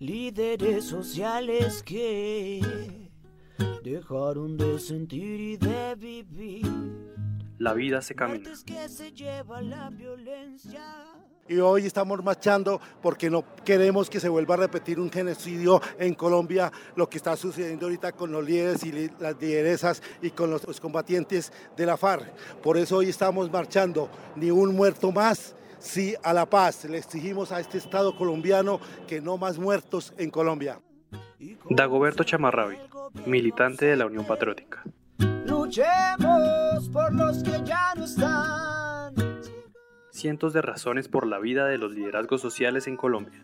líderes sociales que dejaron de sentir y de vivir. La vida se camina. Muertes que se lleva la violencia. y hoy estamos marchando porque no queremos que se vuelva a repetir un genocidio en Colombia, lo que está sucediendo ahorita con los líderes y las lideresas y con los, los combatientes de la FARC. Por eso hoy estamos marchando, ni un muerto más, sí a la paz. Le exigimos a este Estado colombiano que no más muertos en Colombia. Dagoberto Chamarrabi, militante de la Unión Patriótica. Luchemos por los que ya no están. Cientos de razones por la vida de los liderazgos sociales en Colombia.